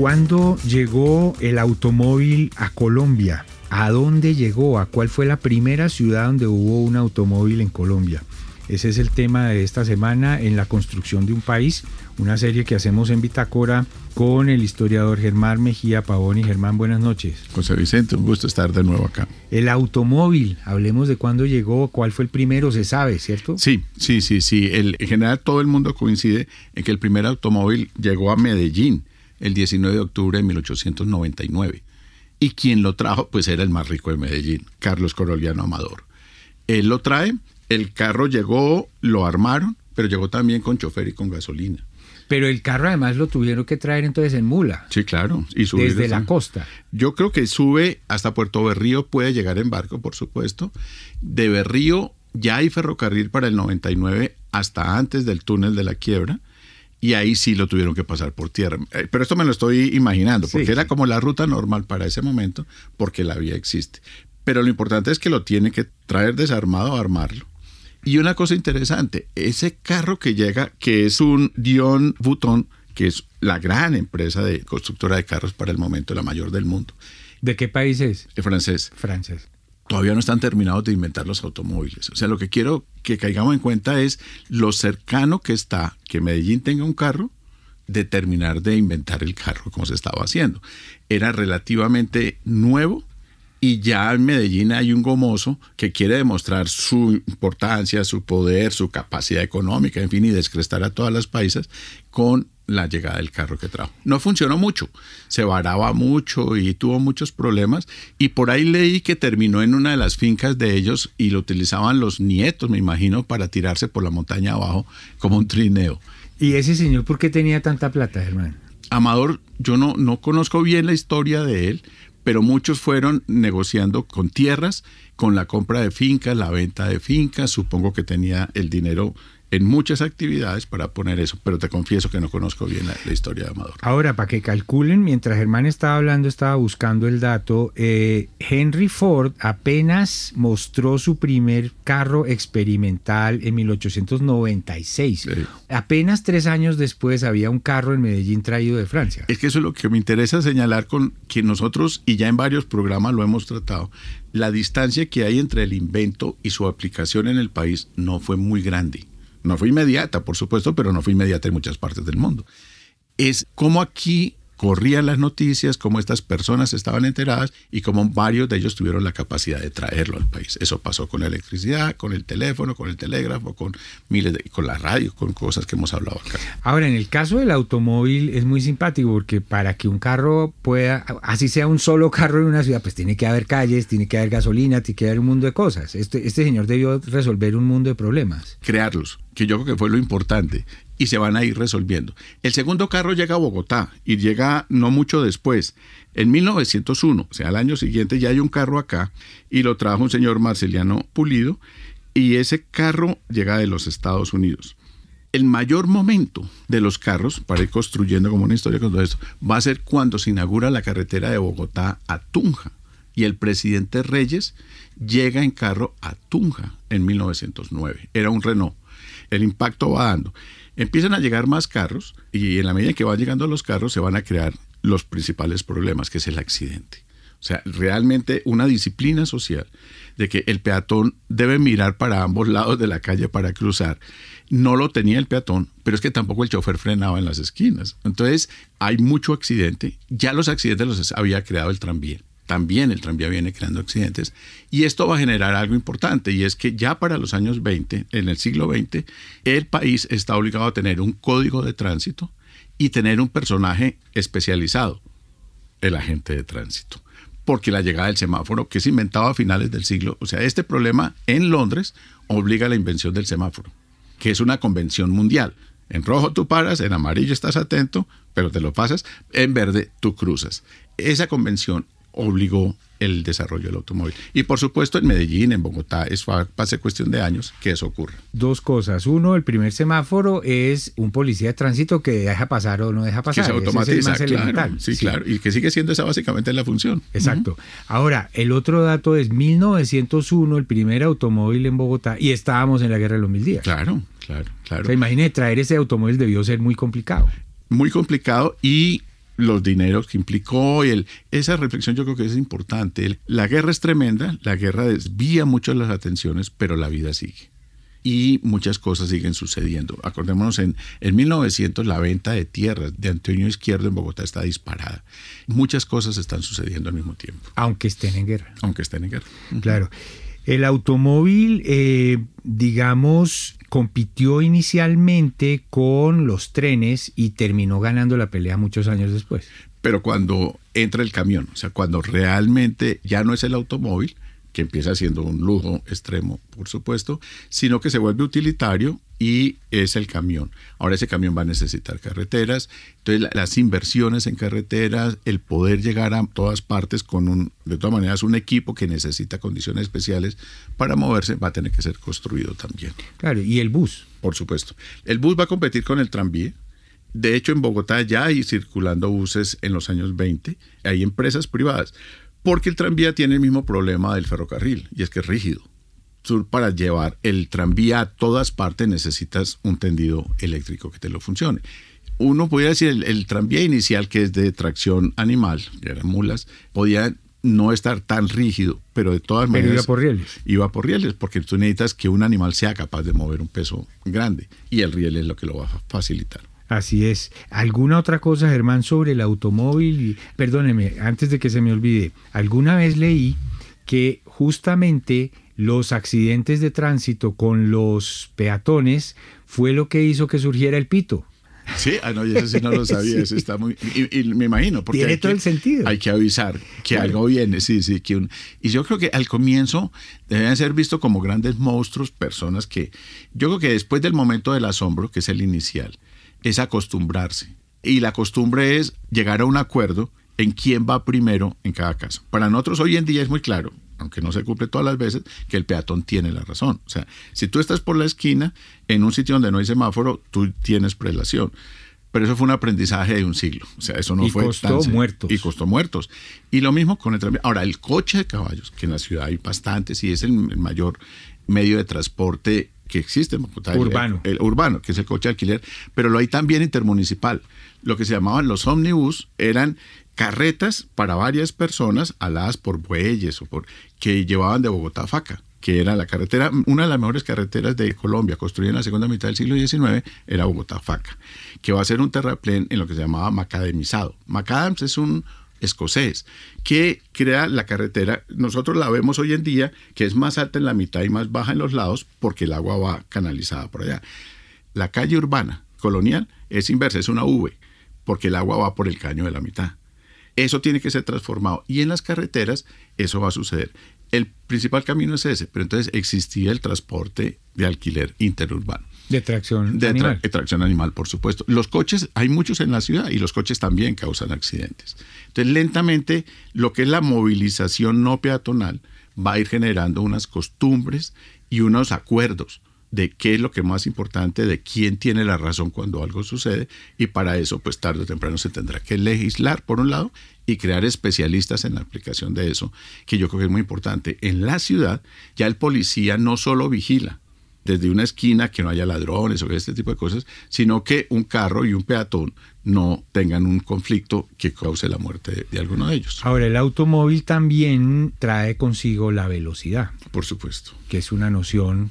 ¿Cuándo llegó el automóvil a Colombia? ¿A dónde llegó? ¿A cuál fue la primera ciudad donde hubo un automóvil en Colombia? Ese es el tema de esta semana en la construcción de un país, una serie que hacemos en Bitacora con el historiador Germán Mejía Pavón. Y Germán, buenas noches. José Vicente, un gusto estar de nuevo acá. El automóvil, hablemos de cuándo llegó, cuál fue el primero, se sabe, ¿cierto? Sí, sí, sí, sí. El, en general todo el mundo coincide en que el primer automóvil llegó a Medellín el 19 de octubre de 1899. Y quien lo trajo, pues era el más rico de Medellín, Carlos Coroliano Amador. Él lo trae el carro llegó, lo armaron, pero llegó también con chofer y con gasolina. Pero el carro además lo tuvieron que traer entonces en mula. Sí, claro. Y desde la costa. Yo creo que sube hasta Puerto Berrío, puede llegar en barco, por supuesto. De Berrío ya hay ferrocarril para el 99 hasta antes del túnel de la quiebra. Y ahí sí lo tuvieron que pasar por tierra. Eh, pero esto me lo estoy imaginando, porque era como la ruta normal para ese momento, porque la vía existe. Pero lo importante es que lo tiene que traer desarmado a armarlo y una cosa interesante, ese carro que llega, que es un Dion Bouton, que es la gran empresa de constructora de carros para el momento, la mayor del mundo. ¿De qué país es? De francés. Francés. Todavía no están terminados de inventar los automóviles. O sea, lo que quiero que caigamos en cuenta es lo cercano que está que Medellín tenga un carro de terminar de inventar el carro como se estaba haciendo. Era relativamente nuevo y ya en Medellín hay un gomoso que quiere demostrar su importancia, su poder, su capacidad económica, en fin, y descrestar a todas las paisas con la llegada del carro que trajo. No funcionó mucho, se varaba mucho y tuvo muchos problemas y por ahí leí que terminó en una de las fincas de ellos y lo utilizaban los nietos, me imagino, para tirarse por la montaña abajo como un trineo. ¿Y ese señor por qué tenía tanta plata, hermano? Amador, yo no, no conozco bien la historia de él, pero muchos fueron negociando con tierras, con la compra de fincas, la venta de fincas, supongo que tenía el dinero en muchas actividades para poner eso, pero te confieso que no conozco bien la, historia de Amador. Ahora, para que calculen, mientras Germán estaba hablando, estaba buscando el dato, eh, Henry Ford apenas mostró su primer carro experimental en 1896. Apenas tres años después había un carro en Medellín traído de Francia. Es que eso es lo que me interesa señalar con que nosotros, y ya en varios programas lo hemos tratado, la distancia que hay entre el invento y su aplicación en el país no fue muy grande. No fue inmediata, por supuesto, pero no fue inmediata en muchas partes del mundo. Es como aquí corrían las noticias, cómo estas personas estaban enteradas y cómo varios de ellos tuvieron la capacidad de traerlo al país. Eso pasó con la electricidad, con el teléfono, con el telégrafo, con miles de, con la radio, con cosas que hemos hablado acá. Ahora, en el caso del automóvil es muy simpático porque para que un carro pueda, así sea un solo carro en una ciudad, pues tiene que haber calles, tiene que haber gasolina, tiene que haber un mundo de cosas. Este, este señor debió resolver un mundo de problemas. Crearlos, que yo creo que fue lo importante y se van a ir resolviendo. El segundo carro llega a Bogotá y llega no mucho después. En 1901, o sea, al año siguiente ya hay un carro acá y lo trajo un señor Marceliano Pulido y ese carro llega de los Estados Unidos. El mayor momento de los carros, para ir construyendo como una historia con todo esto, va a ser cuando se inaugura la carretera de Bogotá a Tunja y el presidente Reyes llega en carro a Tunja en 1909. Era un Renault. El impacto va dando. Empiezan a llegar más carros y en la medida que van llegando los carros se van a crear los principales problemas, que es el accidente. O sea, realmente una disciplina social de que el peatón debe mirar para ambos lados de la calle para cruzar. No lo tenía el peatón, pero es que tampoco el chofer frenaba en las esquinas. Entonces, hay mucho accidente. Ya los accidentes los había creado el tranvía también el tranvía viene creando accidentes. Y esto va a generar algo importante, y es que ya para los años 20, en el siglo XX, el país está obligado a tener un código de tránsito y tener un personaje especializado, el agente de tránsito. Porque la llegada del semáforo, que se inventaba a finales del siglo, o sea, este problema en Londres obliga a la invención del semáforo, que es una convención mundial. En rojo tú paras, en amarillo estás atento, pero te lo pasas, en verde tú cruzas. Esa convención obligó el desarrollo del automóvil. Y por supuesto en Medellín, en Bogotá, es pase cuestión de años que eso ocurra. Dos cosas. Uno, el primer semáforo es un policía de tránsito que deja pasar o no deja pasar. Que se automatiza, claro, sí, claro. Y que sigue siendo esa básicamente la función. Exacto. Ahora, el otro dato es 1901, el primer automóvil en Bogotá, y estábamos en la Guerra de los Mil Días. Claro, claro, claro. O sea, imagine, traer ese automóvil debió ser muy complicado. Muy complicado y los dineros que implicó y el, esa reflexión yo creo que es importante. La guerra es tremenda, la guerra desvía mucho las atenciones, pero la vida sigue. Y muchas cosas siguen sucediendo. Acordémonos, en, en 1900 la venta de tierras de Antonio Izquierdo en Bogotá está disparada. Muchas cosas están sucediendo al mismo tiempo. Aunque estén en guerra. Aunque estén en guerra. Claro. El automóvil, eh, digamos, compitió inicialmente con los trenes y terminó ganando la pelea muchos años después. Pero cuando entra el camión, o sea, cuando realmente ya no es el automóvil, que empieza siendo un lujo extremo, por supuesto, sino que se vuelve utilitario y es el camión. Ahora ese camión va a necesitar carreteras, entonces las inversiones en carreteras, el poder llegar a todas partes con un, de todas maneras, un equipo que necesita condiciones especiales para moverse va a tener que ser construido también. Claro, y el bus. Por supuesto. El bus va a competir con el tranvía. De hecho, en Bogotá ya hay circulando buses en los años 20, hay empresas privadas porque el tranvía tiene el mismo problema del ferrocarril, y es que es rígido. Tú para llevar el tranvía a todas partes necesitas un tendido eléctrico que te lo funcione. Uno podría decir, el, tranvía inicial, que es de tracción animal, que eran mulas, podía no estar tan rígido, pero de todas maneras... iba por rieles. Iba por rieles, porque tú necesitas que un animal sea capaz de mover un peso grande, y el riel es lo que lo va a facilitar. Así es. ¿Alguna otra cosa, Germán, sobre el automóvil? Perdóneme, antes de que se me olvide, alguna vez leí que justamente los accidentes de tránsito con los peatones fue lo que hizo que surgiera el pito. Sí, ah, no, eso sí no lo sabía, eso está muy... Y, me imagino, porque... Tiene todo el sentido. Hay que avisar que algo viene, sí, sí. Que un, y yo creo que al comienzo deben ser vistos como grandes monstruos, personas que... Yo creo que después del momento del asombro, que es el inicial, es acostumbrarse. Y la costumbre es llegar a un acuerdo en quién va primero en cada caso. Para nosotros hoy en día es muy claro, aunque no se cumple todas las veces, que el peatón tiene la razón. O sea, si tú estás por la esquina, en un sitio donde no hay semáforo, tú tienes prelación. Pero eso fue un aprendizaje de un siglo. O sea, eso no y fue costó muertos. Y costó muertos. Y lo mismo con el tranvía. Ahora, el coche de caballos, que en la ciudad hay bastantes y es el mayor medio de transporte que existe en Bogotá. Urbano. El, urbano, que es el coche de alquiler, pero lo hay también intermunicipal. Lo que se llamaban los ómnibus eran carretas para varias personas aladas por bueyes o por que llevaban de Bogotá a Faca que era la carretera, una de las mejores carreteras de Colombia, construida en la segunda mitad del siglo XIX, era Bogotá-Faca, que va a ser un terraplén en lo que se llamaba macadamizado. Macadams es un escocés, que crea la carretera. Nosotros la vemos hoy en día, que es más alta en la mitad y más baja en los lados, porque el agua va canalizada por allá. La calle urbana colonial es inversa, es una V, porque el agua va por el caño de la mitad. Eso tiene que ser transformado. Y en las carreteras eso va a suceder. El principal camino es ese, pero entonces existía el transporte de alquiler interurbano. De tracción de animal. de tracción animal, por supuesto. Los coches, hay muchos en la ciudad y los coches también causan accidentes. Entonces, lentamente, lo que es la movilización no peatonal va a ir generando unas costumbres y unos acuerdos de qué es lo que es más importante, de quién tiene la razón cuando algo sucede, y para eso, pues tarde o temprano se tendrá que legislar, por un lado, y crear especialistas en la aplicación de eso, que yo creo que es muy importante. En la ciudad, ya el policía no solo vigila, desde una esquina que no haya ladrones o este tipo de cosas, sino que un carro y un peatón no tengan un conflicto que cause la muerte de, alguno de ellos. Ahora, el automóvil también trae consigo la velocidad. Por supuesto. Que es una noción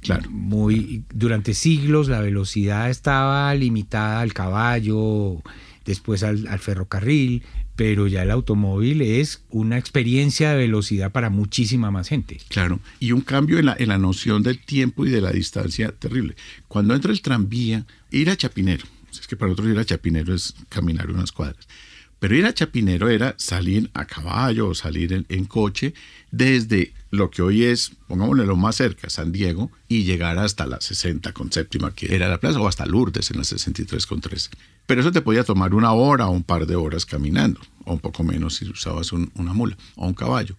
Claro. Muy, durante siglos la velocidad estaba limitada al caballo, después al, ferrocarril, pero ya el automóvil es una experiencia de velocidad para muchísima más gente. Claro, y un cambio en la, en la noción del tiempo y de la distancia terrible. Cuando entra el tranvía, ir a Chapinero, es que para nosotros ir a Chapinero es caminar unas cuadras, pero ir a Chapinero era salir a caballo o salir en, coche desde lo que hoy es, pongámosle lo más cerca, San Diego, y llegar hasta la 60 con séptima, que era la plaza, o hasta Lourdes en la 63 con 13. Pero eso te podía tomar una hora o un par de horas caminando, o un poco menos si usabas una mula o un caballo.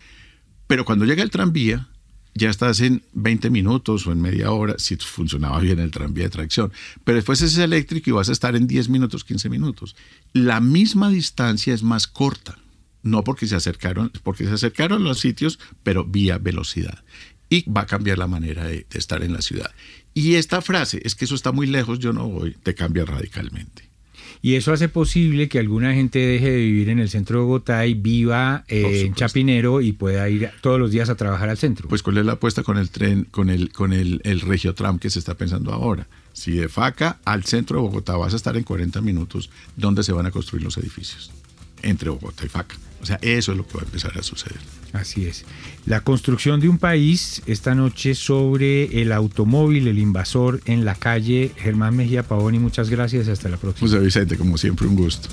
Pero cuando llega el tranvía, ya estás en 20 minutos o en media hora, si funcionaba bien el tranvía de tracción. Pero después es eléctrico y vas a estar en 10 minutos, 15 minutos. La misma distancia es más corta. No porque se acercaron, porque se acercaron los sitios, pero vía velocidad. Y va a cambiar la manera de, de estar en la ciudad. Y esta frase, es que eso está muy lejos, yo no voy, te cambia radicalmente. Y eso hace posible que alguna gente deje de vivir en el centro de Bogotá y viva eh, en Chapinero y pueda ir todos los días a trabajar al centro. Pues cuál es la apuesta con el tren, con el, con el, el Regiotram que se está pensando ahora. Si de Faca al centro de Bogotá vas a estar en 40 minutos, ¿dónde se van a construir los edificios? Entre Bogotá y Faca. O sea, eso es lo que va a empezar a suceder. Así es. La construcción de un país esta noche sobre el automóvil, el invasor en la calle. Germán Mejía Pavoni, muchas gracias. Hasta la próxima. José Vicente, como siempre, un gusto.